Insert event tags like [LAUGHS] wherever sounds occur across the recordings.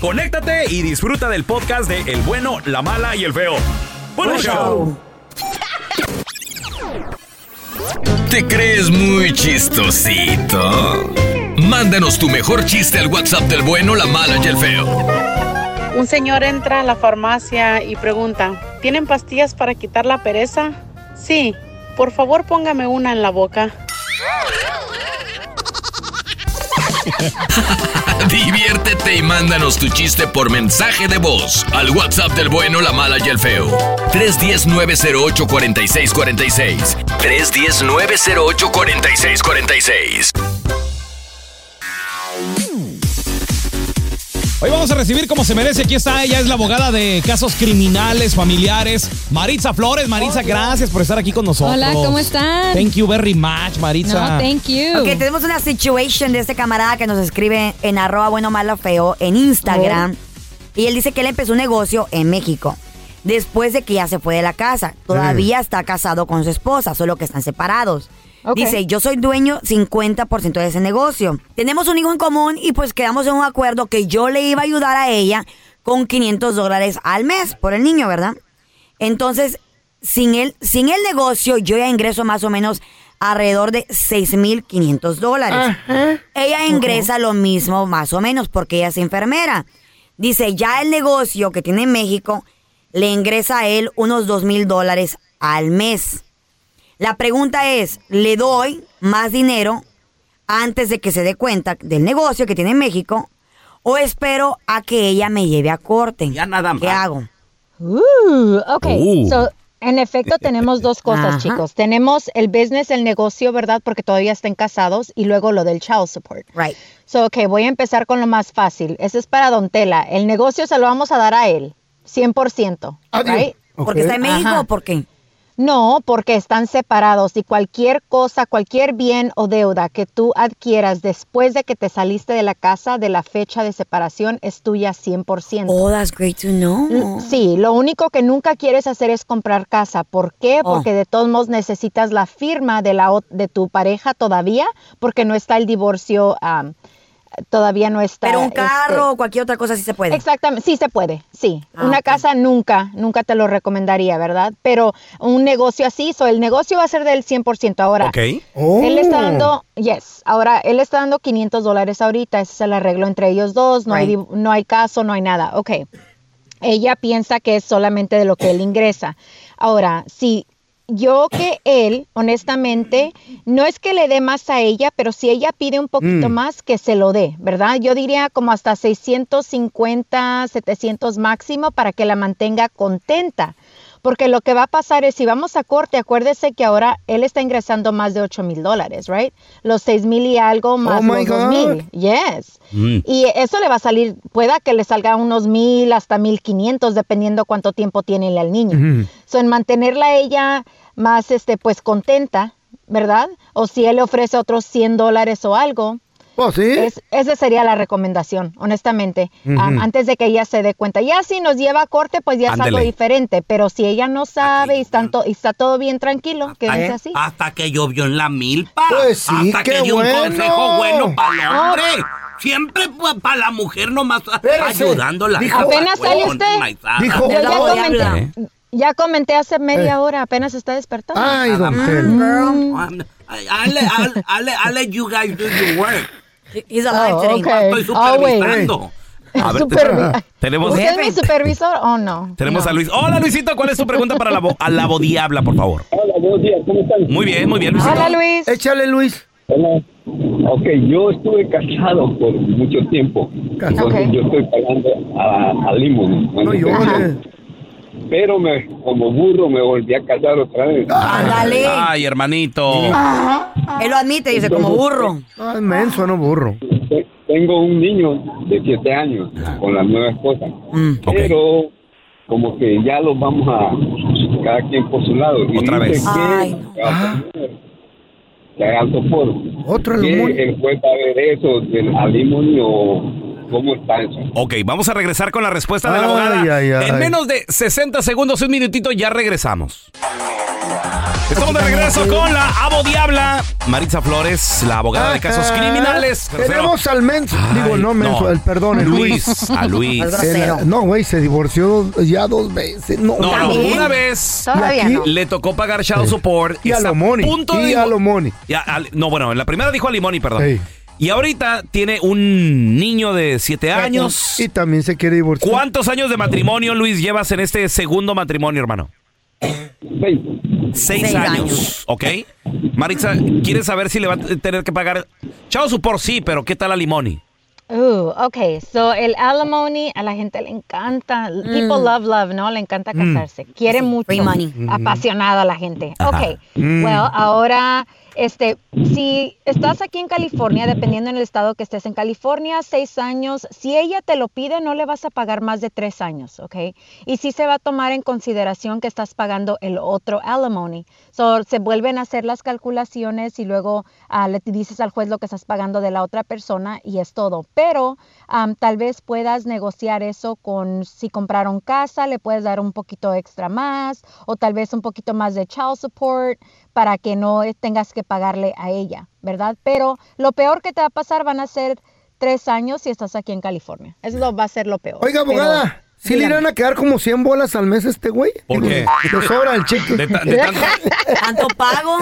conéctate y disfruta del podcast de El bueno, la mala y el feo. ¡Buen Buen show! ¿Te crees muy chistosito? Mándanos tu mejor chiste al WhatsApp del bueno, la mala y el feo. Un señor entra a la farmacia y pregunta, ¿tienen pastillas para quitar la pereza? Sí, por favor póngame una en la boca. [LAUGHS] Y mándanos tu chiste por mensaje de voz al WhatsApp del bueno, la mala y el feo. 310-908-4646. 310-908-4646. Hoy vamos a recibir como se merece. Aquí está, ella es la abogada de casos criminales, familiares. Maritza Flores. Maritza, gracias por estar aquí con nosotros. Hola, ¿cómo están? Thank you very much, Maritza. No, thank you. Ok, tenemos una situation de este camarada que nos escribe en arroba bueno, malo, feo en Instagram. Y él dice que él empezó un negocio en México. Después de que ya se fue de la casa. Todavía está casado con su esposa, solo que están separados. Dice, yo soy dueño 50% de ese negocio. Tenemos un hijo en común y pues quedamos en un acuerdo que yo le iba a ayudar a ella con 500 dólares al mes por el niño, ¿verdad? Entonces, sin el, sin el negocio, yo ya ingreso más o menos alrededor de 6.500 dólares. Ella ingresa lo mismo, más o menos, porque ella es enfermera. Dice, ya el negocio que tiene en México le ingresa a él unos 2.000 dólares al mes. La pregunta es, ¿le doy más dinero antes de que se dé cuenta del negocio que tiene en México o espero a que ella me lleve a corte? Ya nada más. ¿Qué hago? Uh, ok, Uh. so, en efecto tenemos dos cosas, Ajá. chicos. Tenemos el business, el negocio, ¿verdad? Porque todavía están casados y luego lo del child support. Right. So, ok, voy a empezar con lo más fácil. Ese es para Don Tela. El negocio se lo vamos a dar a él, 100%. Adiós. right? ¿Porque está en México Ajá. o por qué? No, porque están separados y cualquier cosa, cualquier bien o deuda que tú adquieras después de que te saliste de la casa de la fecha de separación es tuya 100%. Oh, that's great to know. Sí, lo único que nunca quieres hacer es comprar casa. ¿Por qué? Oh. Porque de todos modos necesitas la firma de, la, de tu pareja todavía, porque no está el divorcio, todavía no está. Pero un este, carro o cualquier otra cosa sí se puede. Exactamente, sí se puede, sí. Ah, Una casa nunca, nunca te lo recomendaría, ¿verdad? Pero un negocio así, so el negocio va a ser del 100% ahora. Ok. Oh. Él está dando, yes, ahora él está dando 500 dólares ahorita, ese es el arreglo entre ellos dos, no, hay, Right. no hay caso, no hay nada, ok. Ella piensa que es solamente de lo que él ingresa. Ahora, si yo que él, honestamente, no es que le dé más a ella, pero si ella pide un poquito Mm. más, que se lo dé, ¿verdad? Yo diría como hasta 650, 700 máximo para que la mantenga contenta. Porque lo que va a pasar es, si vamos a corte, acuérdese que ahora él está ingresando más de 8 mil dólares, ¿right? Los 6 mil y algo más Oh, my los 2 God. mil. Yes. Mm. Y eso le va a salir, pueda que le salga unos mil hasta mil quinientos, dependiendo cuánto tiempo tiene al niño. Ujú. So, en mantenerla a ella más, este, pues contenta, ¿verdad? O si él le ofrece otros 100 dólares o algo. Pues sí. Es- esa sería la recomendación, honestamente. Am, antes de que ella se dé cuenta. Ya si nos lleva a corte, pues ya es algo diferente. Pero si ella no sabe y, está todo bien tranquilo, quédense así. Hasta que llovió en la milpa. Pues sí, Hasta qué que dio un consejo bueno para el Ah. hombre. Siempre para la mujer nomás Espérese. ayudándola. Dijo- Apenas sale usted. Dijo, Yo ya, "Oh, comenté, ya comenté hace media hora, apenas está despertando. Ay, don Mm. Tela. I'll, let- I'll- I'll let- I'll let you guys do your work. He's alive Oh, today. okay. Estoy Always. supervisando. A ver, Supervi- tenemos, ¿Usted es mi supervisor o no? tenemos No. a Luis. Hola, Luisito, ¿cuál es tu pregunta para la, a la bodiabla, por favor? Hola, buenos días, ¿cómo están? Muy bien, muy bien, Luisito. Luis. Échale, Luis. Hola. Ok, yo estuve casado por mucho tiempo. Entonces Ok. yo estoy pagando a, a limón. No llores. Pero me, como burro me volví a casar otra vez. Ándale. Ay, hermanito. Él lo admite, dice, como burro. Ay, menso, no burro. Te- Tengo un niño de 7 años con la nueva esposa. Pero como que ya los vamos a cada quien por su lado. Y Otra vez. que- Ay, que hagan sopor. Otro ¿Qué alumonio. el juez va a ver eso del alimonio cómo está eso? Ok, vamos a regresar con la respuesta de la Ay, abogada. ay, ay. En menos de 60 segundos, un minutito, ya regresamos. Estamos de regreso con la abodiabla Maritza Flores, la abogada de casos criminales. Tenemos al menso. Ay, Digo, no menso, no. el perdón, el Luis, a Luis. El- no, güey, se divorció ya dos veces. No, No, no, una vez Todavía aquí- no. le tocó pagar child support. Y a punto y a lo money. y a- al- no, bueno, en la primera dijo a Limoni, perdón. Ey. Y ahorita tiene un niño de 7 años. Y también se quiere divorciar. ¿Cuántos años de matrimonio, Luis, llevas en este segundo matrimonio, hermano? Seis. Seis, Seis años. años. ¿ok? Maritza, ¿quieres saber si le va a tener que pagar? Chao support, sí, pero ¿qué tal a Limoni? Uh, ok, so el alimony a la gente le encanta. People love love, ¿no? Le encanta Mm. casarse. Quiere mucho. free money. Apasionada la gente. Ajá. Ok, Mm. well, ahora, este, si estás aquí en California, dependiendo en el estado que estés en California, seis años, si ella te lo pide, no le vas a pagar más de tres años, ¿ok? Y sí se va a tomar en consideración que estás pagando el otro alimony. So, se vuelven a hacer las calculaciones y luego ah, le dices al juez lo que estás pagando de la otra persona y es todo. Pero am, tal vez puedas negociar eso con si compraron casa, le puedes dar un poquito extra más o tal vez un poquito más de child support para que no tengas que pagarle a ella, ¿verdad? Pero lo peor que te va a pasar van a ser tres años si estás aquí en California. Eso lo- va a ser lo peor. Oiga, Pero- abogada, ¿sí le irán a quedar como 100 bolas al mes a este güey? ¿Por qué? [LAUGHS] Le sobra el cheque. De ta- de tanto- [LAUGHS] ¿Tanto pago?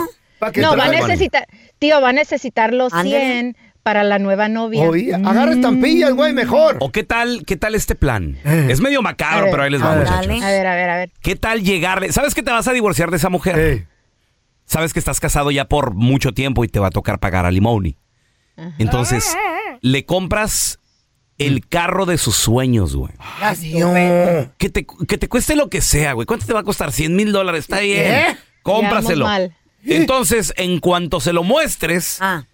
No, va a necesitar, tío, va a necesitar los Ándale. 100 para la nueva novia. Oye, agarra estampillas, güey, mejor. ¿O qué tal, qué tal este plan? Eh. Es medio A macabro, ver, pero ahí les a va, ver. muchachos. Dale. A ver, a ver, a ver. ¿Qué tal llegarle? ¿Sabes que te vas a divorciar de esa mujer? Sabes que estás casado ya por mucho tiempo y te va a tocar pagar alimony. Entonces, le compras el carro de sus sueños, güey. No. Que te, que te cueste lo que sea, güey. ¿Cuánto te va a costar? 100 mil dólares. Está bien. ¿Eh? Cómpraselo. Ya. Entonces, en cuanto se lo muestres, Ah,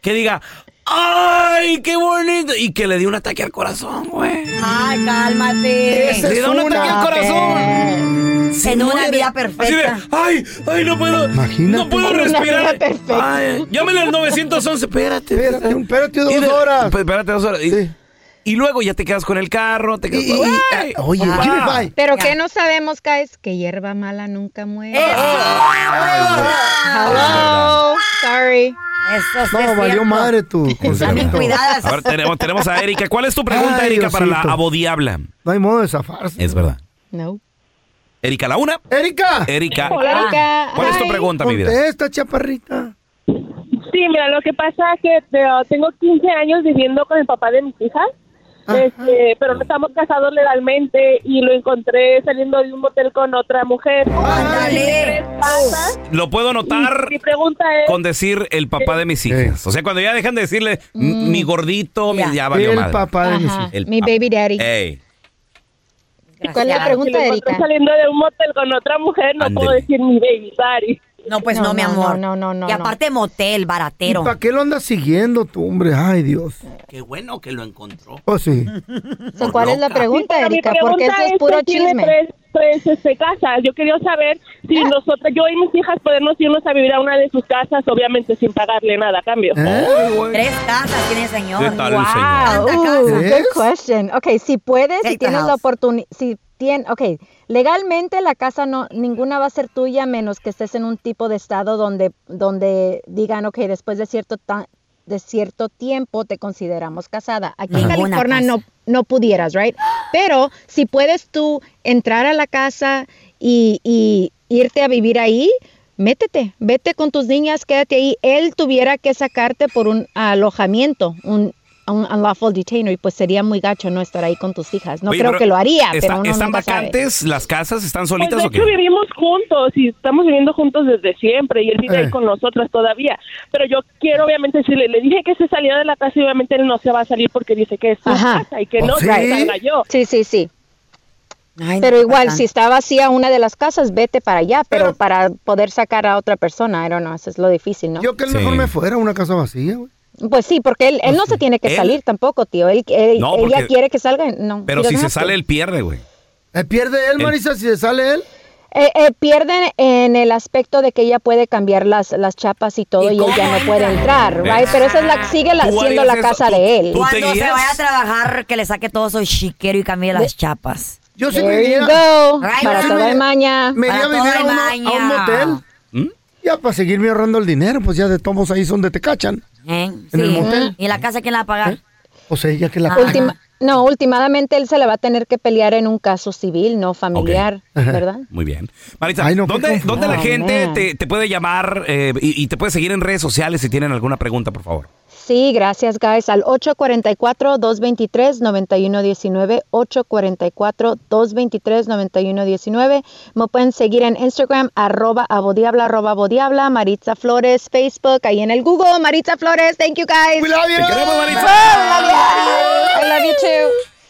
que diga, ¡ay, qué bonito! Y que le dé un ataque al corazón, güey. ay, cálmate. Esa Le da un ataque al corazón. Se En una vida Así de, perfecta. ¡ay, ay, no puedo! Imagínate. No puedo respirar. perfecta. Ay, llámele al 911, espérate. Espérate, un- espérate dos horas. Pues, Espérate dos horas. Sí. Y luego ya te quedas con el carro, te quedas Y- y- ¡Ay! oye, five. Pero Ya. que no sabemos, guys, que hierba mala nunca muere. Eh, Hello, sorry. Eso No, valió madre tu Están cuidadas. A ver, tenemos, tenemos a Erika. ¿Cuál es tu pregunta, Ay, Erika, para la abodiabla? No hay modo de zafarse. Es verdad. No. Erika, la una. Erika, Erika. Hola, Erika. ¿Cuál es tu pregunta, mi vida? contesta, chaparrita. Sí, mira, lo que pasa es que eh, tengo 15 años viviendo con el papá de mis hijas Este, pero no estamos casados legalmente y lo encontré saliendo de un motel con otra mujer. Casas. Lo puedo notar Mi pregunta es, con decir el papá de mis hijas. O sea, cuando ya dejan de decirle m- mi gordito, mi, ya valió El madre. papá de mis. El mi baby daddy. Ey. ¿Cuál es la pregunta, si lo encontré Erika? saliendo de un motel con otra mujer, no puedo decir mi baby daddy. No, pues No, no, mi amor. no, no, no, Y aparte motel, baratero. ¿Para qué lo andas siguiendo tú, hombre? Ay, Dios. Qué bueno que lo encontró. Oh, sí. [LAUGHS] So, ¿Cuál es la loca. pregunta, Erika? Porque pregunta eso es puro tiene chisme. Tres, tres este, casas. Yo quería saber si nosotros, yo y mis hijas podemos irnos a vivir a una de sus casas, obviamente sin pagarle nada a cambio. Eh. Tres casas tiene el señor. ¿Qué tal el señor? Wow, Tanta ooh, casa. good question. Ok, si puedes, si tienes la oportunidad, si tienes, ok, legalmente la casa no, ninguna va a ser tuya menos que estés en un tipo de estado donde, donde digan, ok, después de cierto ta- de cierto tiempo te consideramos casada. Aquí en California no, no pudieras, right? Pero si puedes tú entrar a la casa y, y irte a vivir ahí, métete, vete con tus niñas, quédate ahí. Él tuviera que sacarte por un alojamiento, un, un unlawful detainer, y pues sería muy gacho no estar ahí con tus hijas. No Oye, creo que lo haría, ¿está- pero uno ¿Están nunca sabe. vacantes las casas? ¿Están Pues solitas de o qué? hecho vivimos juntos y estamos viviendo juntos desde siempre y él vive Eh. ahí con nosotras todavía. Pero yo quiero obviamente decirle, le dije que se saliera de la casa y obviamente él no se va a salir porque dice que es su Ajá. casa y que ¿Oh, no sí? se salga yo. Sí, sí, sí. Ay, Pero no, igual, si está vacía una de las casas, vete para allá, pero, Pero- para poder sacar a otra persona, I don't know, eso es lo difícil, ¿no? Yo que él Sí. mejor me fuera a una casa vacía, güey. Pues sí, porque él, él no se tiene que Él- salir tampoco, tío. Él, él- No, ella quiere que salga, no. Pero si se sale, él pierde, güey. ¿Eh, ¿Pierde él, Marisa, si se sale él? Eh, eh, pierden en el aspecto de que ella puede cambiar las, las chapas y todo ¿Y y, ella no puede entrar, right? Pero esa es la, sigue la, ¿Tú siendo la casa ¿Tú- de él. tú- Cuando se vaya a trabajar, que le saque todo su chiquero y cambie las chapas. Yo sí me There you iría. Right, Para todo me- el maña. me iría a Para vivir a, un motel. ¿Mm? Ya para seguirme ahorrando el dinero, pues ya de todos ahí son donde te cachan. ¿Eh? ¿En el motel? ¿Y la casa quién la va a pagar? O sea, ya que la Ultima- no, últimamente él se le va a tener que pelear en un caso civil, no familiar, ¿verdad? Muy bien. Maritza, Ay, no, qué ¿dónde, dónde la gente te, te puede llamar eh, y, y te puede seguir en redes sociales si tienen alguna pregunta, por favor? Sí, gracias, guys. Al 844-223-9119. 844-223-9119. Me pueden seguir en Instagram, arroba abodiabla, arroba abodiabla, Maritza Flores, Facebook, ahí en el Google, Maritza Flores. Thank you, guys. We love you. Te queremos, Maritza. I love you. I love you too.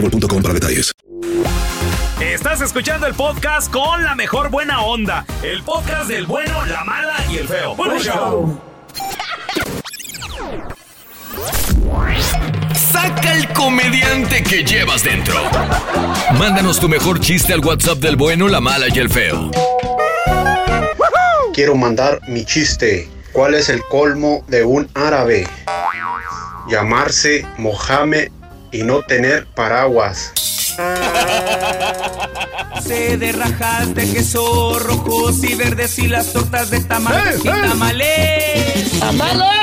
boostmobile.com para detalles. Estás escuchando el podcast con la mejor buena onda. El podcast del bueno, la mala y el feo. Bueno, show. Saca el comediante que llevas dentro. Mándanos tu mejor chiste al WhatsApp del bueno, la mala y el feo. Quiero mandar mi chiste. ¿Cuál es el colmo de un árabe? Llamarse Mohamed y no tener paraguas. [LAUGHS] base de rajas de queso rojos y verdes y las tortas de tamales y tamales.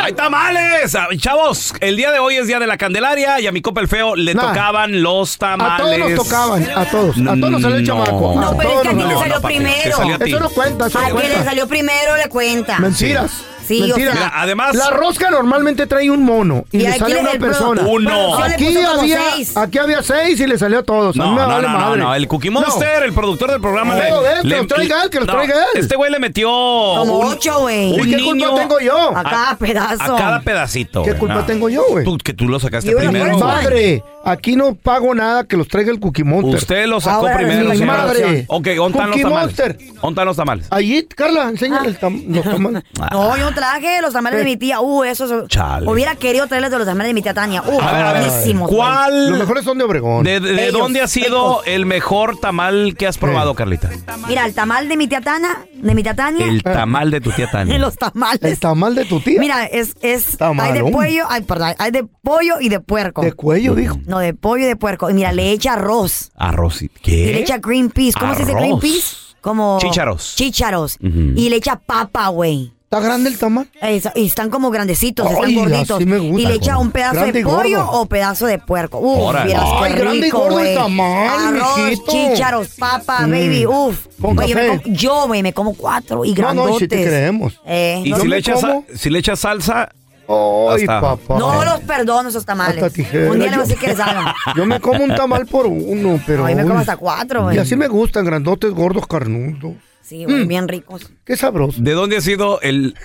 ¡Hay tamales! Ah, Chavos, el día de hoy es día de la Candelaria y a mi copa el feo le Nah. tocaban los A tamales. todos nos tocaban, a todos. A todos nos salió el No. chamaco. No, a pero es que a ti nos te salió. primero. a ti. Eso no cuenta, eso no que le cuenta. salió primero le cuenta. Mentiras. Sí, o Mentiras. sea- Mira, además- La rosca normalmente trae un mono y, Y le sale le- una persona. Uno. Aquí había, seis. aquí había seis y le salió a todos. a mí No, me no, vale no, no, madre. no, el Cookie Monster, el productor del programa. No, le- que le- los traiga él, que los no, traiga él. Este güey le metió. Como un- ocho, güey. un ¿Y qué culpa tengo yo? A cada pedazo. A cada pedacito. ¿Qué culpa No. tengo yo, güey? Tú, que tú lo sacaste primero. Madre, aquí no pago nada que los traiga el Cookie Monster. Usted lo sacó primero. madre. Ok, ¿dónde están los Cookie tamales? Monster. ¿Dónde están los tamales? Allí, Carla, enséñale tam- los tamales. [LAUGHS] No, yo traje los tamales de mi tía. Uh, esos. Chale. Hubiera querido traerles de los tamales de mi tía Tania. Uh, A ver, a ver, buenísimos. güey. ¿Cuál? Los mejores son de Obregón. ¿De, de- de Ellos, dónde ha sido el mejor tamal que has probado, Carlita? Mira, el tamal de mi tía Tana, de mi tía Tania. El tamal de tu tía Tania. [LAUGHS] los tamales. El tamal de tu tía. Mira, es, es hay de pollo, ay, perdón, hay de pollo y de puerco. De cuello, dijo. No, de pollo y de puerco. Y mira, le echa arroz. Arroz. y- Y ¿Qué? le echa green peas. ¿Cómo se dice green Arroz. peas? Como... Chícharos. Chícharos. Ujú. Y le echa papa, güey. ¿Está grande el tamal? Y están como grandecitos, Ay, están gorditos. así me gusta. y le echa un pedazo Grande y de pollo o pedazo de puerco. Uf, Órale. vieras qué Ay, grande y gordo el güey. tamal, Arroz, mijito. chícharos, papa, Mm. baby, uf. Con Oye, me como- yo, güey, me como cuatro y No, grandotes. no, si te creemos. Eh, Y no, si me le, echas, como. si le echas salsa, Ay, Hasta- papá. no los perdono esos tamales. Hasta tijera. Un día le voy a decir que les hagan. [LAUGHS] Yo me como un tamal por uno, pero. Ay, me como hasta cuatro, güey. Y así me gustan, grandotes, gordos, carnudos. Sí, güey, Mm. bien ricos. Qué sabroso. ¿de dónde ha sido el,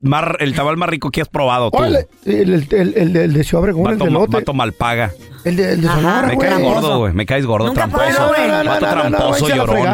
más, el tamal más rico que has probado tú? El, el, el, el- el de Ciudad Obregón, el de lote. vato malpaga. El de, el de. Sonora, Me caes gordo, güey. Me caes gordo, Nunca tramposo. probé, güey. No, no, Vato no, no, no, tramposo, llorón.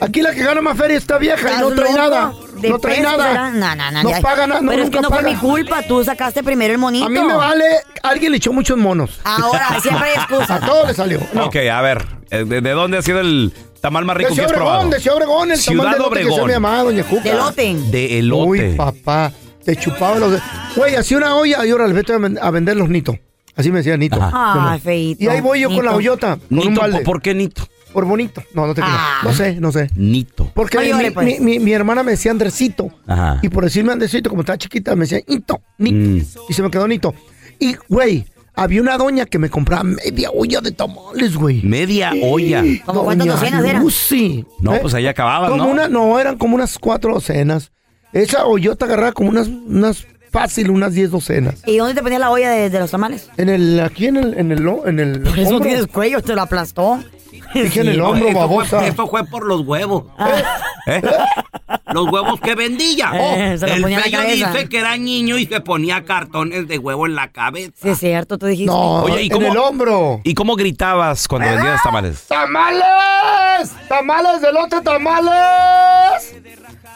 Aquí la que gana más feria está vieja y no ¿Estás trae loco? nada. De No trae nada. No, no, no. No paga nada, no, Pero es que no fue mi culpa. Tú sacaste primero el monito. A mí me vale, alguien le echó muchos monos. Ahora, siempre hay [LAUGHS] excusa. A todos le salió. No. Ok, a ver, eh, ¿de, de dónde ha sido el tamal más De rico que Ciudad has probado? Obregón, de Ciudad Obregón, el Ciudad tamal de elote que se Obregón. me llamaba Doña Cuca. De elote. De elote. Uy, papá, te chupaba los... de- Güey, hacía una olla y ahora les vete a ven- a vender los nitos. Así me decía Nito. Ay, feito. Y ahí voy yo con la Nito. hoyota, con Nito, un balde. ¿por qué Nito? Por bonito. No, no te creas. Ah. No sé, no sé. Nito. Porque mi, pues. mi- mi- mi hermana me decía Andresito. Ajá. Y por decirme Andresito, como estaba chiquita, me decía Nito, Nito. Mm. Y se me quedó Nito. Y, güey, había una doña que me compraba media olla de tamales, güey. Media olla. ¿Cómo cuántas docenas eran? Lucy. No, ¿Eh? pues ahí acababas, Como ¿no? una, no, eran como unas cuatro docenas. Esa hoyota agarraba como unas, unas fácil, unas diez docenas. ¿Y dónde te ponías la olla de, de los tamales? En el, aquí en el, en el, lo- en el Por eso no hombro. tienes cuello, te lo aplastó. Dije en el hombro, Eso fue, babosa. eso fue por los huevos. ¿Eh? Los huevos que vendía. Eh, se los el en fello dice que era niño y se ponía cartones de huevo en la cabeza. Sí, es cierto, tú dijiste. No, Oye, ¿y en cómo- el hombro. ¿Y cómo gritabas cuando vendías tamales? ¡Tamales! ¡Tamales de lote, tamales!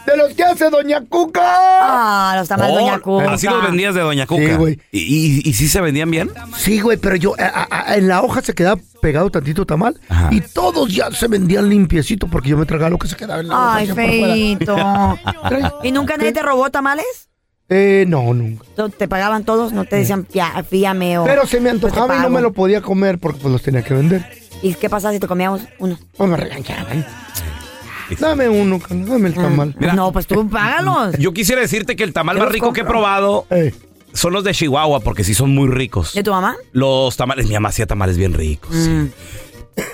¡De los que hace Doña Cuca! Ah, los tamales de Doña Oh, Cuca. Así los vendías de Doña Cuca. Sí, güey. ¿Y, y, y sí se vendían bien? Sí, güey, pero yo, a- a- a- en la hoja se quedaba pegado tantito tamal Ajá. y todos ya se vendían limpiecito porque yo me tragaba lo que se quedaba en la hoja. Ay, feito. [LAUGHS] ¿Y nunca nadie te robó tamales? Eh, no, nunca. ¿Te- ¿Te pagaban todos? ¿No te decían "Fía- fíame o...? Pero se me pues antojaba y no pago"? me lo podía comer porque pues los tenía que vender. ¿Y qué pasa si te comíamos uno? No me regañaban. Dame uno, carnal, dame el tamal. Mira. No, pues tú págalos. Yo quisiera decirte que el tamal más rico que he probado Eh, son los de Chihuahua, porque sí son muy ricos. ¿De tu mamá? Los tamales, mi mamá hacía tamales bien ricos. sí. Mm.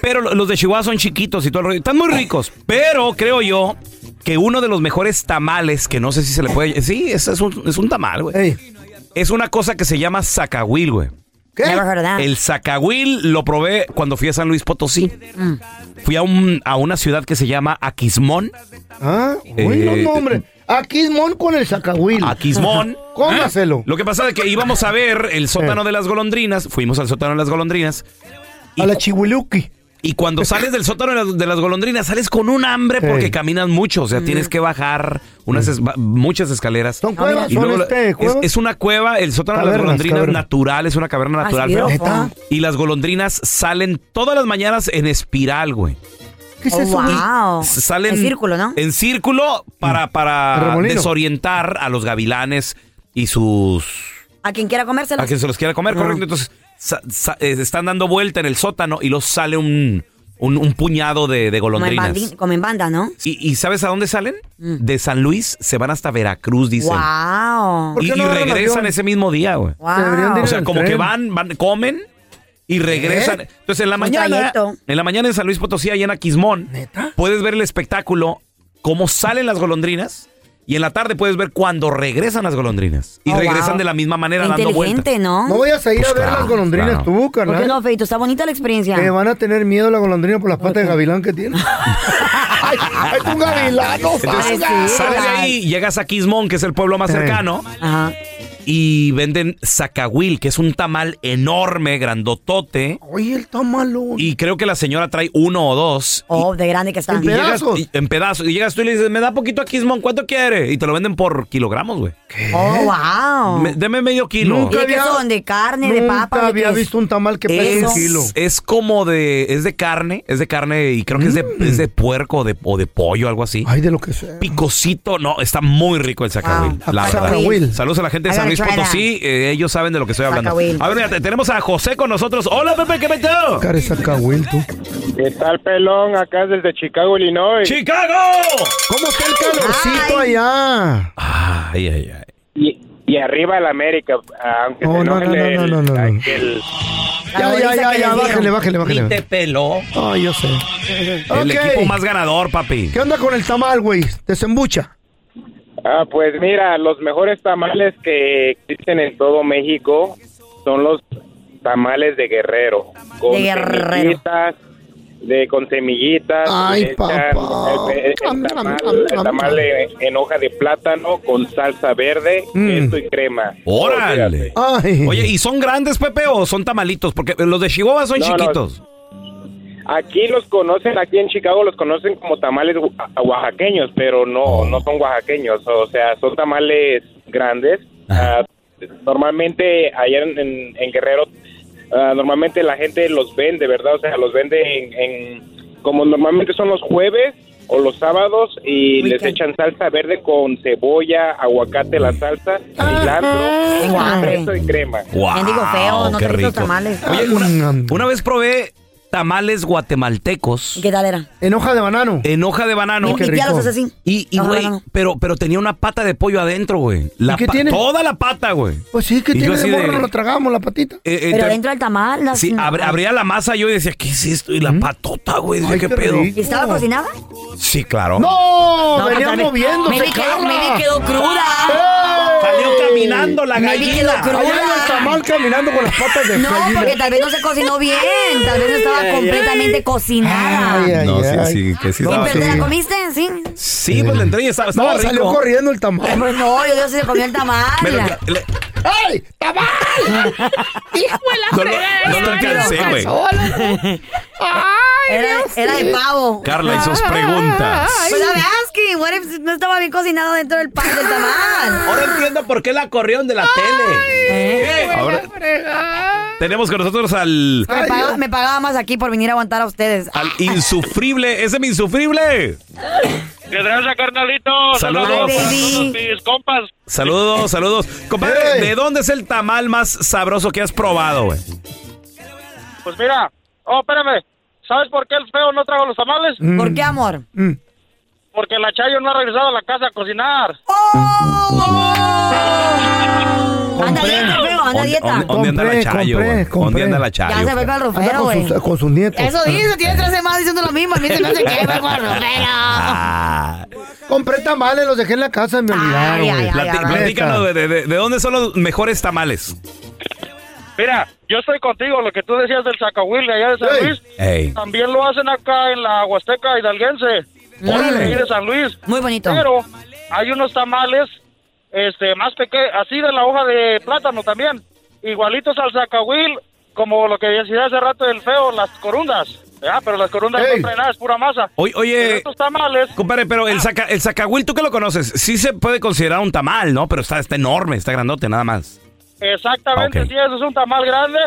Pero lo- los de Chihuahua son chiquitos y todo el rollo. Están muy ricos. Pero creo yo que uno de los mejores tamales, que no sé si se le puede. Sí, es, es un, es un tamal, güey. ey, Es una cosa que se llama zacahuil, güey. ¿Qué? Never heard of that. El zacahuil lo probé cuando fui a San Luis Potosí. Mm. Fui a, un, a una ciudad que se llama Aquismón. Ah, uy, Eh, no, hombre. Mon con el sacahuil. Aquismón. [LAUGHS] Cómaselo. Lo que pasa es que íbamos a ver el sótano Eh. de las golondrinas. Fuimos al sótano de las golondrinas. A la chihuiluki. Y cuando sales del sótano de las, de las golondrinas, sales con un hambre porque caminas mucho. O sea, tienes que bajar unas es- muchas escaleras. Son cuevas, Y son luego este, es, cuevas. es una cueva, el sótano de las golondrinas cavernas. natural, es una caverna Ah, natural. ¿Neta? Y las golondrinas salen todas las mañanas en espiral, güey. ¿Qué es Oh, eso? wow. Salen En círculo, ¿no? En círculo para, remolino. desorientar a los gavilanes y sus A quien quiera comérselo. a quien se los quiera comer, correcto. Entonces están dando vuelta en el sótano y los sale un, un, un puñado de, de Como en, golondrinas. como en banda, ¿no? ¿Y, y sabes a dónde salen? De San Luis se van hasta Veracruz, dicen. Wow. Y, y regresan ese mismo día, güey. Wow. O sea, como que van, van, comen y regresan. Entonces, en la Un mañana, trayecto. en la mañana en San Luis Potosí, allá en Aquismón, puedes ver el espectáculo, cómo salen las golondrinas. Y en la tarde puedes ver cuando regresan las golondrinas. Y Oh, regresan wow. de la misma manera, dando Inteligente, vueltas. ¿no? No vayas a ir Pues a ver claro, las golondrinas claro. tú, ¿Por carnal. qué no, Feito? Está bonita la experiencia. Que van a tener miedo la golondrina por las patas de gavilán que tiene. [LAUGHS] ¡Ay, ay, un gavilán! ¡No Entonces, salgas! sales de ahí, llegas a Quismón, que es el pueblo más cercano, Ajá. Y venden zacahuil, que es un tamal enorme, grandotote. Oye, el tamalón. Y creo que la señora trae uno o dos. Oh, de grande que está. Y llegas- y- en pedazos. Y llegas tú y le dices, me da poquito a Quismón, ¿cuánto quiere? Y te lo venden por kilogramos, güey. Oh, wow. Me- deme medio kilo. ¿Y de qué son? ¿De carne, de Nunca papa? de había visto un tamal que pese Es, un kilo. es como de, es de carne, es de carne y creo que es, de, es de puerco o de, o de pollo, algo así. Mm. Ay, de lo que sea. Picosito, no, está muy rico el zacahuil, Wow. la verdad. Zacahuil. Saludos a la gente de San Luis Potosí, eh, ellos saben de lo que estoy hablando. A ver, mira, tenemos a José con nosotros. Hola, Pepe, ¿qué metió? ¿Qué tal, pelón? Acá desde Chicago, Illinois. ¡Chicago! ¿Cómo está el calorcito allá? Ay, ay, ay. Y, y arriba el América, aunque Oh, se no, enoje no, no, el- no, no, no, no. el- Ya, ya, ya, ya, bájale, bájale, Ni bájale. te peló. Ay, yo sé. El Ok. equipo más ganador, papi. ¿Qué onda con el tamal, güey? ¿Desembucha? Ah, pues mira, los mejores tamales que existen en todo México son los tamales de Guerrero. Con De Guerrero. semillitas, de, con semillitas. Ay, le echan papá. El, el- el tamal, el tamal en- hoja de plátano con salsa verde, Mm. queso y crema. Órale. Oye, ¿y son grandes, Pepe, o son tamalitos? Porque los de Chihuahua son No, no. Aquí los conocen, aquí en Chicago los conocen como tamales oa- oaxaqueños, pero no, no son oaxaqueños, o sea, son tamales grandes. Ah, normalmente allá en, en- en Guerrero, ah, normalmente la gente los vende, ¿verdad? O sea, los vende en, en- como normalmente son los jueves o los sábados y les echan salsa verde con cebolla, aguacate, la salsa, cilantro, hambre. queso y crema. Wow, Mendigo feo, no qué rico. tamales. Oye, una, una vez probé tamales guatemaltecos ¿Y qué tal era? En hoja de banano. en hoja de banano. Mi- mi tía los hace así. Y, y, güey, pero, pero tenía una pata de pollo adentro, güey. La qué tiene? Toda la pata, güey. Pues sí, ¿qué Y yo tiene así de morro? de- lo tragamos, la patita. Eh, eh, Pero te- dentro del tamal. las- Sí, abr- abría la masa yo y decía, ¿qué es esto? Y la patota, güey. Ay, ¿qué qué pedo? rico. ¿Y estaba cocinada? Sí, claro. ¡No! No, venía tal vez- moviéndose, Maybe quedó, Carla. maybe quedó cruda. Salió caminando la Maybe gallina. quedó cruda. El tamal caminando con las patas de No, gallina. porque tal vez no se cocinó bien. Tal vez no estaba completamente cocinada. Ay, ay, No, sí, ay. sí, que sí ¿Y estaba. pero te la comiste? Sí. Sí, pues le entré y estaba, estaba No, salió corriendo el tamal. Pues no, yo, yo se comió el tamal. Me lo- le- ¡Ay! ¡Tamal! [LAUGHS] no, no lo alcancé, güey. Era, era de pavo. Carla y sus preguntas. Pues la asking, what if no estaba bien cocinado dentro del pan del tamal? Ahora entiendo por qué la corrieron de la tele. ¿Eh? Ahora tenemos con nosotros al, Me pagaba, me pagaba más aquí por venir a aguantar a ustedes. al insufrible. ¿Ese es mi insufrible? ¿Qué tranza, carnalito? Saludos. Saludos todos mis compas. Saludos, saludos. Compadre, Hey. ¿de dónde es el tamal más sabroso que has probado, güey? Pues mira, oh, espérame. ¿Sabes por qué el feo no trajo los tamales? ¿Por qué, amor? Mm. Porque la Chayo no ha regresado a la casa a cocinar. Anda a dieta, feo, anda a ¿Dónde, dieta. dónde- anda la Chayo, compré, güey? compré. ¿Dónde anda la Ya Chayo? se fue el Anda rufero, con güey. sus, con sus nietos. Eso dice, tiene tres [LAUGHS] semanas diciendo lo mismo. A mí se me hace que fue con el rufero. Ah, Compré tamales, los dejé en la casa, me olvidaron. Ay, platícanos, güey, de, de- de dónde son los mejores tamales? Mira, yo estoy contigo, lo que tú decías del Zacahuil de allá de San. Luis. También lo hacen acá en la Huasteca hidalguense. Órale. Aquí de San Luis. Muy bonito. Pero hay unos tamales este más pequeños, así de la hoja de plátano también. Igualitos al Zacahuil, como lo que decía hace rato el feo, las corundas. Ya, pero las corundas Ey. no traen nada, es pura masa. Oye, estos tamales, compadre, pero el, saca, el zacahuil, ¿tú que lo conoces? Sí se puede considerar un tamal, ¿no? Pero está, está enorme, está grandote, nada más. exactamente, sí, eso es un tamal grande.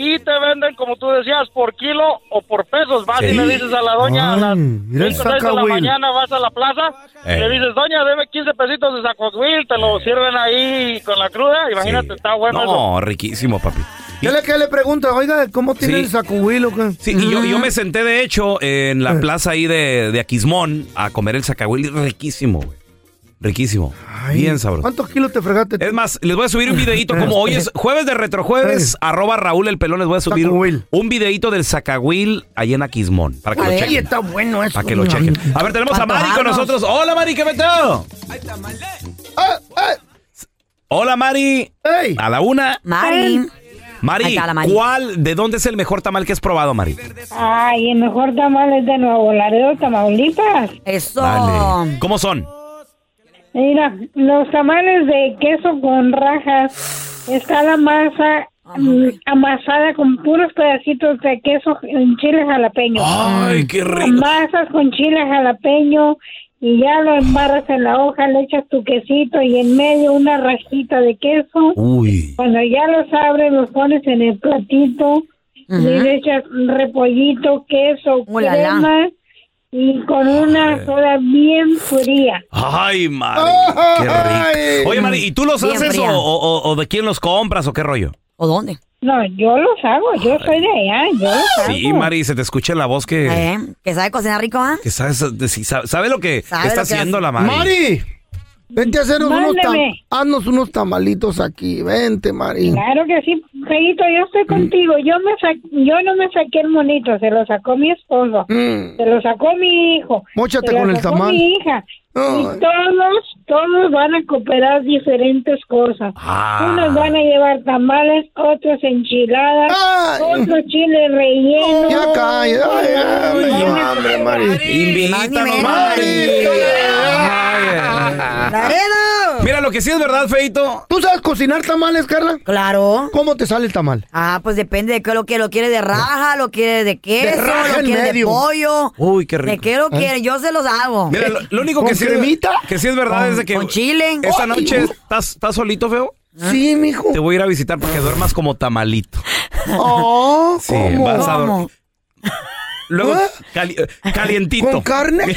Y te venden, como tú decías, por kilo o por pesos. Vas y le dices a la doña a las mira el 5 o 6 de la mañana, vas a la plaza, Eh. le dices, doña, deme 15 pesitos de sacosuil, te lo sirven ahí con la cruda, imagínate, está bueno eso. No, riquísimo, papi. ¿Qué le, qué le pregunta? Oiga, ¿cómo tiene Sí. el sacuhuil o qué? Sí, y yo, yo me senté, de hecho, en la plaza ahí de, de Aquismón a comer el sacahuil. Riquísimo, güey. Riquísimo. Bien sabroso. ¿Cuántos kilos te fregaste? Es más, les voy a subir un videito [LAUGHS] como hoy es jueves de retrojueves, arroba Raúl el pelón, les voy a subir un videito del sacahuil ahí en Aquismón, para que lo Ay, chequen. está bueno eso. Para que lo chequen. A ver, tenemos a Mari con nosotros. Hola, Mari, ¿qué meteo? Hola, Mari. A la una. Mari. Mari. ¿cuál, de dónde es el mejor tamal que has probado, Mari? Ay, el mejor tamal es de Nuevo Laredo, Tamaulipas. Eso. Dale. ¿Cómo son? Mira, los tamales de queso con rajas. Está la masa mm, amasada con puros pedacitos de queso en chile jalapeño. Ay, qué rico. Masas con chile jalapeño y ya lo embarras en la hoja, le echas tu quesito y en medio una rajita de queso. Uy. Cuando ya los abres, los pones en el platito y le echas repollito, queso, crema y con una soda bien fría. Ay, Mari, qué rico. Oye, Mari, ¿y tú los Bien haces o, fría. o- o de quién los compras o qué rollo? ¿O dónde? No, yo los hago, yo soy de allá, yo los hago. Sí, Mari, se te escucha en la voz que, Eh, ¿Que sabe cocinar rico, ah? que sabes, de- sí, sabe, sabe lo que Sabe está lo que haciendo hace. la Mari. Mari, vente a hacernos unos, tam- haznos unos tamalitos aquí. Vente, Mari. Claro que sí, Feito, yo estoy contigo. Yo me sa- yo no me saqué el monito, se lo sacó mi esposo, se lo sacó mi hijo, Mm. Móchate se lo con el sacó tamal. mi hija. Y todos, todos van a cooperar diferentes cosas. Ah. Unos van a llevar tamales, otros enchiladas, otros chiles rellenos. Ya calla, ay, ay, hambre, Mari. Invítanos, Mari. Mira, lo que sí es verdad, Feito. ¿Tú sabes cocinar tamales, Carla? Claro. ¿Cómo te sale el tamal? Ah, pues depende de qué lo quiere. Lo quiere de raja, lo quiere de queso, raja lo quiere de pollo. Uy, qué ¿De rico. qué lo quiere? Yo se los hago. Mira, lo, lo único que ¿Con sí, cremita? Es, que sí es verdad es de que Con chile. esta noche no. estás, estás solito, feo. Sí, mijo. Te voy a ir a visitar para que duermas como tamalito. Oh, Sí, ¿cómo? vas a ¿Cómo? dormir. Luego, cali- eh, calientito. ¿Con carne? [LAUGHS] [LAUGHS]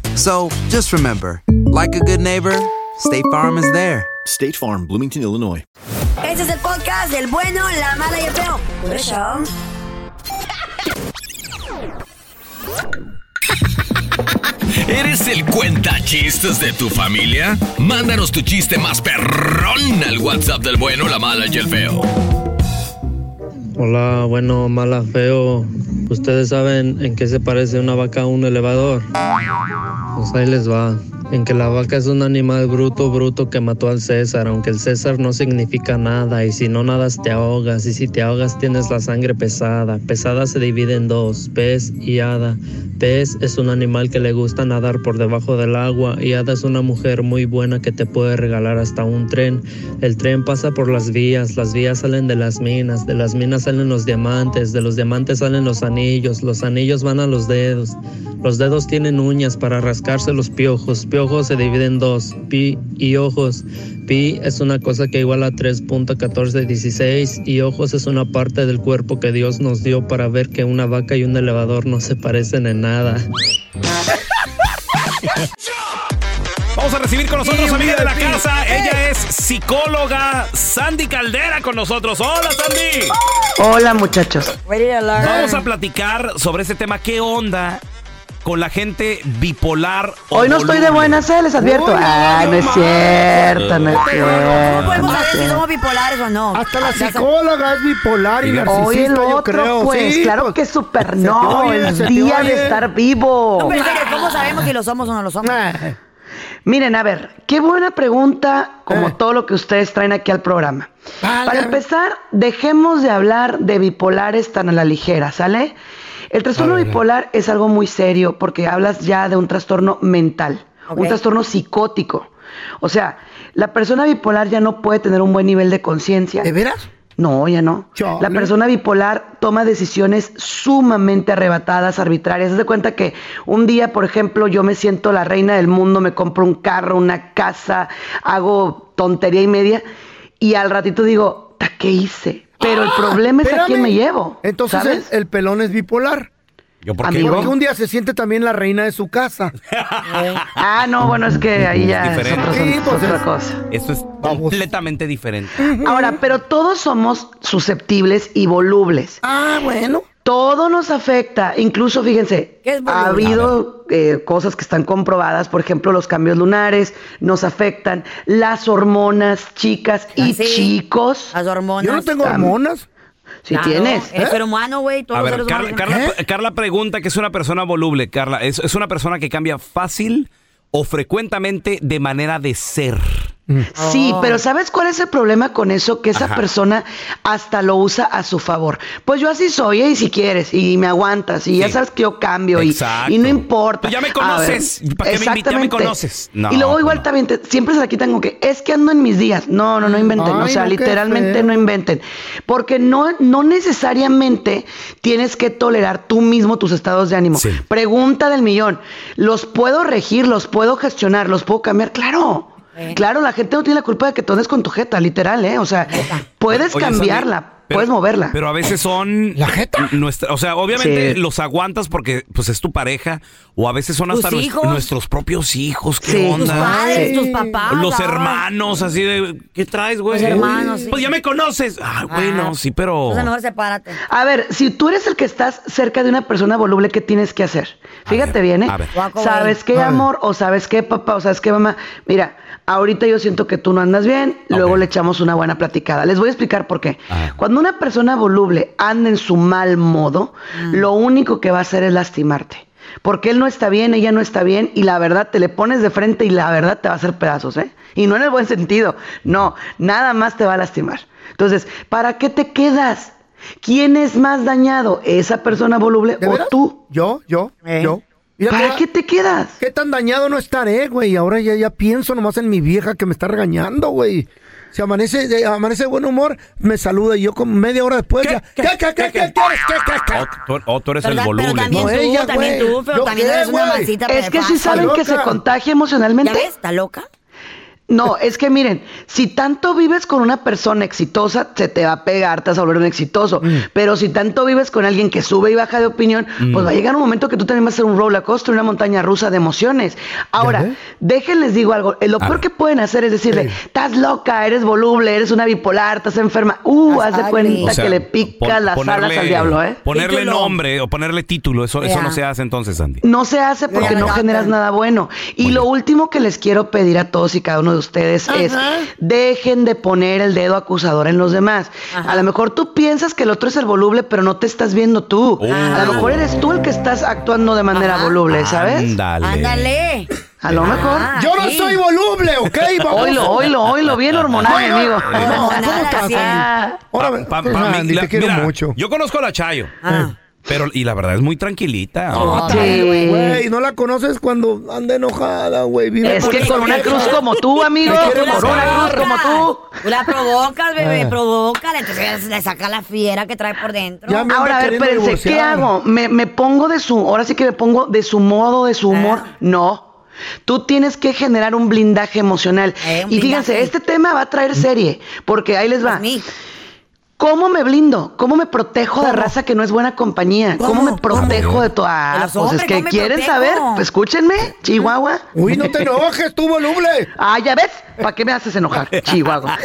So just remember, like a good neighbor, State Farm is there. State Farm, Bloomington, Illinois. Este es el podcast del bueno, la mala y el feo. Por eso. ¿Eres el cuenta chistes de tu familia? Mándanos tu chiste más perrón al WhatsApp del bueno, la mala y el feo. Hola, bueno, mala, feo. ¿Ustedes saben en qué se parece una vaca a un elevador? Pues ahí les va. en que la vaca es un animal bruto, bruto que mató al César, aunque el César no significa nada, y si no nadas te ahogas, y si te ahogas tienes la sangre pesada. Pesada se divide en dos, pez y hada. Pez es un animal que le gusta nadar por debajo del agua, y hada es una mujer muy buena que te puede regalar hasta un tren. El tren pasa por las vías, las vías salen de las minas, de las minas salen los diamantes, de los diamantes salen los anillos, los anillos van a los dedos. Los dedos tienen uñas para rascarse los piojos. Piojos se dividen en dos, pi y ojos. Pi es una cosa que iguala a 3.1416 y ojos es una parte del cuerpo que Dios nos dio para ver que una vaca y un elevador no se parecen en nada. Vamos a recibir con nosotros amiga de la casa. Ella es psicóloga Sandy Caldera con nosotros. Hola Sandy. Hola muchachos. Vamos a platicar sobre ese tema. ¿Qué onda con la gente bipolar? o Hoy no estoy de buenas, eh, les advierto. Uy, Ah, no es cierto, no es ¿Cómo cierto. podemos no es saber si somos bipolares o no? Hasta la psicóloga es bipolar y narcisista, el yo otro, creo. pues, Sí, claro pues, que súper no, oye, el día de estar vivo. No, pero ¿cómo sabemos si lo somos o no lo somos? Miren, a ver, qué buena pregunta, como Eh. todo lo que ustedes traen aquí al programa. Para empezar, dejemos de hablar de bipolares tan a la ligera, ¿sale? El trastorno bipolar es algo muy serio porque hablas ya de un trastorno mental, un trastorno psicótico. O sea, la persona bipolar ya no puede tener un buen nivel de conciencia. ¿De veras? No, ya no. La persona bipolar toma decisiones sumamente arrebatadas, arbitrarias. Haz de cuenta que un día, por ejemplo, yo me siento la reina del mundo, me compro un carro, una casa, hago tontería y media, y al ratito digo, "Ta, ¿qué hice? Pero el problema es a quién me llevo. Entonces el pelón es bipolar. Yo, ¿por qué? Amigo. Porque un día se siente también la reina de su casa. [LAUGHS] Ah, no, bueno, es que ahí ya es, otro- Sí, pues otra es- cosa. Esto es completamente diferente. Ahora, pero todos somos susceptibles y volubles. Ah, bueno. Todo nos afecta, incluso fíjense, ha habido eh, cosas que están comprobadas, por ejemplo, los cambios lunares nos afectan, las hormonas, chicas y Ah, sí. chicos. Las hormonas. Yo no tengo hormonas. Si Claro, tienes. El ser humano, güey, todos A los ver, Carla. Carla, Carla pregunta que es una persona voluble. Carla, ¿es, es una persona que cambia fácil o frecuentemente de manera de ser? Sí, pero ¿sabes cuál es el problema con eso? Que esa Ajá. persona hasta lo usa a su favor. Pues yo así soy, ¿eh? y si quieres, y me aguantas, y ya sabes que yo cambio, y, y no importa. Pues ya me conoces, ver, ¿para qué me invitas? Ya me exactamente. conoces. No, y luego pues igual no. también, te- siempre se la quitan como que, es que ando en mis días. No, no, no inventen, o sea, no, literalmente no inventen. Porque no, no necesariamente tienes que tolerar tú mismo tus estados de ánimo. Sí. Pregunta del millón, ¿los puedo regir, los puedo gestionar, los puedo cambiar? Claro. Eh. Claro, la gente no tiene la culpa de que tú andes con tu jeta, literal, ¿eh? O sea, puedes Oye, cambiarla, Sandy, pero- puedes moverla. Pero a veces son. ¿La jeta? Nuestra, o sea, obviamente Sí. los aguantas porque pues es tu pareja. O a veces son hasta nuestros propios hijos. ¿Qué Sí. Tus onda? padres, Sí. tus papás. Los hermanos, así de. ¿Qué traes, güey? Los hermanos, sí. Pues ya me conoces. Ah, bueno, Ah. sí, pero. Entonces mejor sepárate. A ver, si tú eres el que estás cerca de una persona voluble, ¿qué tienes que hacer? Fíjate ver, bien, ¿eh? a ver. ¿Sabes qué, amor? ¿O sabes qué, papá? ¿O sabes qué, mamá? Mira, ahorita yo siento que tú no andas bien, luego le echamos una buena platicada. Les voy a explicar por qué. Ajá. Cuando una persona voluble anda en su mal modo, lo único que va a hacer es lastimarte. Porque él no está bien, ella no está bien, y la verdad te le pones de frente y la verdad te va a hacer pedazos, ¿eh? Y no en el buen sentido, no, nada más te va a lastimar. Entonces, ¿para qué te quedas? ¿Quién es más dañado? ¿Esa persona voluble ¿De o veras? tú? Yo, yo, Eh. yo. ¿Para qué te quedas? ¿Qué tan dañado no estaré, güey? Ahora ya, ya pienso nomás en mi vieja que me está regañando, güey. Si amanece, amanece de buen humor, me saluda y yo como media hora después ¿Qué? ya. ¿Qué, qué, qué, qué, qué, qué, O oh, oh, tú eres el volumen. Pero también no, tú, ella, también tú, pero también eres una masita. Es que si saben que se contagia emocionalmente. ¿Ya ves? ¿Está loca? No, es que miren, si tanto vives con una persona exitosa, se te va a pegar, te vas a volver un exitoso. Mm. Pero si tanto vives con alguien que sube y baja de opinión, pues va a llegar un momento que tú también vas a ser un roller coaster, una montaña rusa de emociones. Ahora, déjenles digo algo, eh, lo A peor ver. que pueden hacer es decirle, estás loca, eres voluble, eres una bipolar, estás enferma. Uh, haz de cuenta O sea, que le pica las alas al diablo, ¿eh? Ponerle Título. nombre o ponerle título, eso, eso no se hace entonces, Andy. No se hace porque no generas nada bueno. Y lo último que les quiero pedir a todos y cada uno de ustedes es dejen de poner el dedo acusador en los demás. A lo mejor tú piensas que el otro es el voluble, pero no te estás viendo tú. A lo mejor eres tú el que estás actuando de manera Ajá. voluble, ¿sabes? Ándale. Ándale. A lo mejor. Yo no soy voluble, ¿ok? Vamos. Oilo, oilo, oilo, bien hormonal, mi amigo. ¿Cómo estás? Órale, Pa- pa- mi- Andy, la- te quiero mira, mucho. Yo conozco a la Chayo. Pero, y la verdad es muy tranquilita. Güey, no la conoces cuando anda enojada, güey. Es que con una cruz como tú, amigo. Por una cruz como tú. Tú la provocas, bebé, Ah. provócala. Entonces le saca la fiera que trae por dentro. Ahora, a ver, espérense, ¿qué hago? ¿Me, me pongo de su, ahora sí que me pongo de su modo, de su humor? Ah. No. Tú tienes que generar un blindaje emocional. Eh, un y fíjense, este tema va a traer serie, porque ahí les va. Pues ¿Cómo me blindo? ¿Cómo me protejo de raza que no es buena compañía? ¿Cómo, me protejo de todo? Ah, pues es que ¿cómo quieren protejo? saber, pues escúchenme, Chihuahua. Uy, no te enojes, tú, voluble. Ah, ya ves, ¿para qué me haces enojar, [LAUGHS] Chihuahua?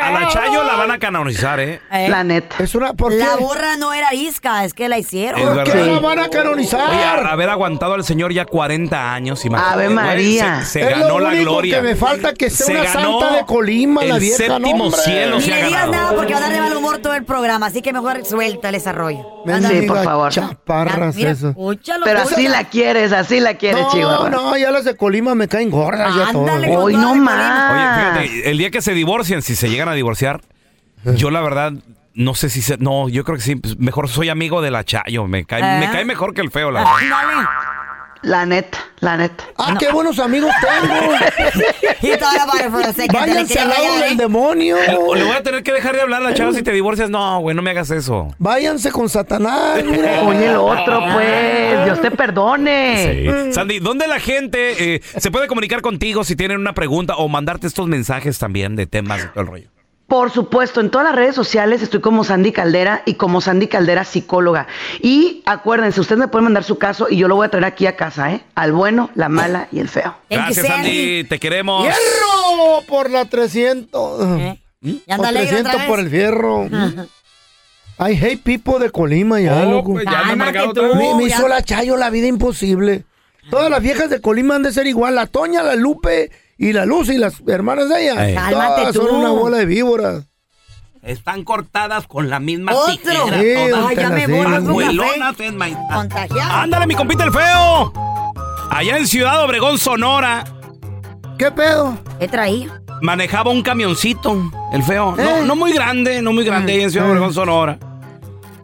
A la Chayo la van a canonizar, ¿eh? Eh, La neta. Es una, ¿por qué? La burra no era isca, es que la hicieron. ¿Por qué la van a canonizar? Oye, a- haber aguantado al señor ya 40 años, imagínate. Ave güey, María. Se, ganó la gloria. que me falta que sea Se una ganó santa de Colima, la vieja, séptimo hombre. cielo Ni se ha le digas ganado. nada porque va a dar de mal humor todo el programa, así que mejor suelta el desarrollo. Sí, por favor. Chaparras, Mira, eso. escúchalo. Pero así la quieres, así la quieres, No, Chihuahua. no, ya las de Colima me caen gordas ya todas. Ándale, con Hoy toda no la más. Oye, fíjate, el día que se divorcien, si se llegan a divorciar, yo la verdad no sé si se, no, yo creo que sí, pues, mejor soy amigo de la Chayo, me cae, ¿Eh? me cae mejor que el feo, la verdad. Ándale. La neta, la neta. Ah, qué buenos amigos tengo. [LAUGHS] Váyanse al lado ¿eh? del demonio. O le voy a tener que dejar de hablar a la Chayo si te divorcias. No, güey, no me hagas eso. Váyanse con Satanás. mira. [LAUGHS] Oye, el otro, pues. Dios te perdone. Sí. Sandy, ¿dónde la gente eh, se puede comunicar contigo si tienen una pregunta o mandarte estos mensajes también de temas y todo el rollo? Por supuesto, en todas las redes sociales estoy como Sandy Caldera y como Sandy Caldera psicóloga. Y acuérdense, ustedes me pueden mandar su caso y yo lo voy a traer aquí a casa, ¿eh? Al bueno, la mala y el feo. Gracias, Sandy. Te queremos. ¡Fierro! Por la 300. ¿Eh? Ya Por anda alegre 300 otra vez. por el fierro. I hate people de Colima ya, Oh, loco. pues ya tú. Me, me ya. hizo la Chayo la vida imposible. Todas las viejas de Colima han de ser igual. La Toña, la Lupe y la Luz y las hermanas de ella. Ey. Cálmate Todas tú. son una bola de víboras. Están cortadas con la misma Otro. tijera Sí, todas. Ay, ya me voy. me Abuelonas en. Contagiado. Ándale, mi compita el feo. Allá en Ciudad Obregón, Sonora, ¿Qué pedo? ¿Qué traía? manejaba un camioncito, el feo. No, Eh. no muy grande, no muy grande, ahí en Ciudad Eh. Obregón, Sonora.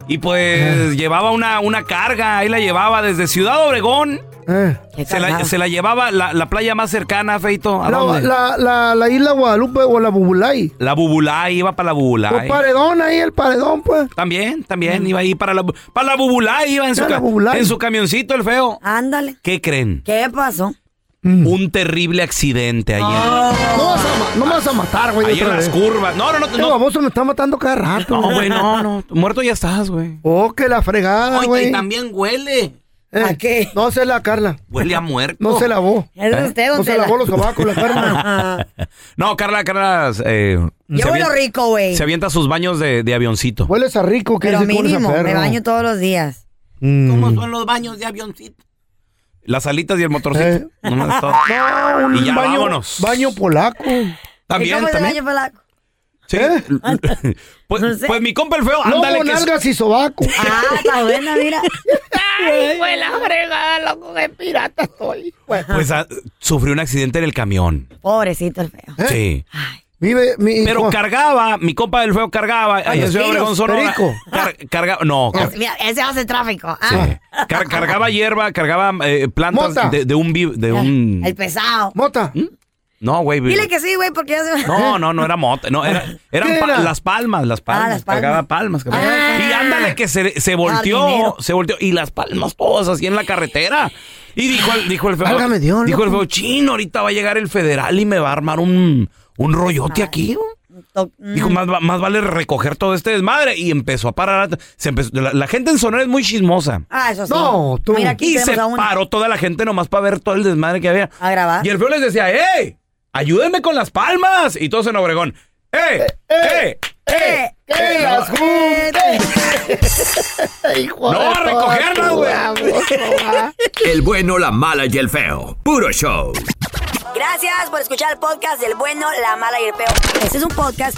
Y pues llevaba una, una carga, ahí la llevaba desde Ciudad Obregón. Eh. ¿Qué Se la, se la llevaba la, la playa más cercana, Feito. ¿A La, dónde? la, la, la isla Guadalupe o la Bubulay. La Bubulay, iba para la El Bubulay. paredón ahí, el paredón, pues. También, también iba ahí para la, para la Bubulay, iba en su, Ah, la ca- Bubulay. en su camioncito el feo. Ándale. ¿Qué creen? ¿Qué pasó? Un terrible accidente ahí, en- No, vas a, no me vas a matar, güey. ahí en las vez. curvas. No, no, no. Este No, baboso me está matando cada rato. no, güey, no, no. Muerto ya estás, güey. Oh, que la fregada, güey. y también huele. Eh, ¿A qué? No se la Carla. Huele a muerto. No se lavó. Es de usted, don No se Tela. lavó los sobacos, la Carla. [LAUGHS] No, Carla, Carla. Eh, Yo se, huelo rico, güey. se avienta sus baños de, de avioncito. Hueles a rico, que Pero mínimo, me baño todos los días. Mm. ¿Cómo son los baños de avioncito? Las alitas y el motorcito. Eh. Nomás todo. No, un Y ya baño, vámonos. baño polaco. ¿Y También, cómo también. baña polaco? Sí. ¿Eh? [LAUGHS] pues, No sé. pues mi compa el feo, No, ándale que nalgas y sobaco. Ah, está buena, mira. Fue la fregada, loco, de pirata estoy. pues ah, sufrió un accidente en el camión. Pobrecito el feo. ¿Eh? Sí. Vive, mi Pero hijo. cargaba, mi compa del feo cargaba, ahí en Ciudad Obregón, Sonora. perico. Car- cargaba, no, car- Mira, ese hace tráfico. sí. Ah, Car- cargaba hierba, cargaba eh, plantas de, de un de un El pesado. Mota. No, güey. Dile que sí, güey, porque ya se... No, no, no era mota, no, era, [LAUGHS] eran ¿Qué pa- era? las palmas, las palmas, Ah, las palmas. cargaba palmas. Ah. y ándale que se, se volteó, se volteó, y las palmas todas así en la carretera. Y dijo el, dijo el feo, Dios, dijo el feo, chino, ahorita va a llegar el federal y me va a armar un, un rollote aquí. To- Dijo, más, más vale recoger todo este desmadre. Y empezó a parar. Se empezó, la, la gente en Sonora es muy chismosa. Ah, eso sí. No, tú. Mira, aquí Y se paró toda la gente nomás para ver todo el desmadre que había. A grabar. Y el feo les decía, ¡eh! ¡Ayúdenme con las palmas! Y todos en Obregón, ¡eh! ¡eh! ¡eh! ¡Que las junte! [LAUGHS] ¡No, a recogerlas, güey! El bueno, la mala y el feo. Puro show. Gracias por escuchar el podcast del bueno, la mala y el peor. Este es un podcast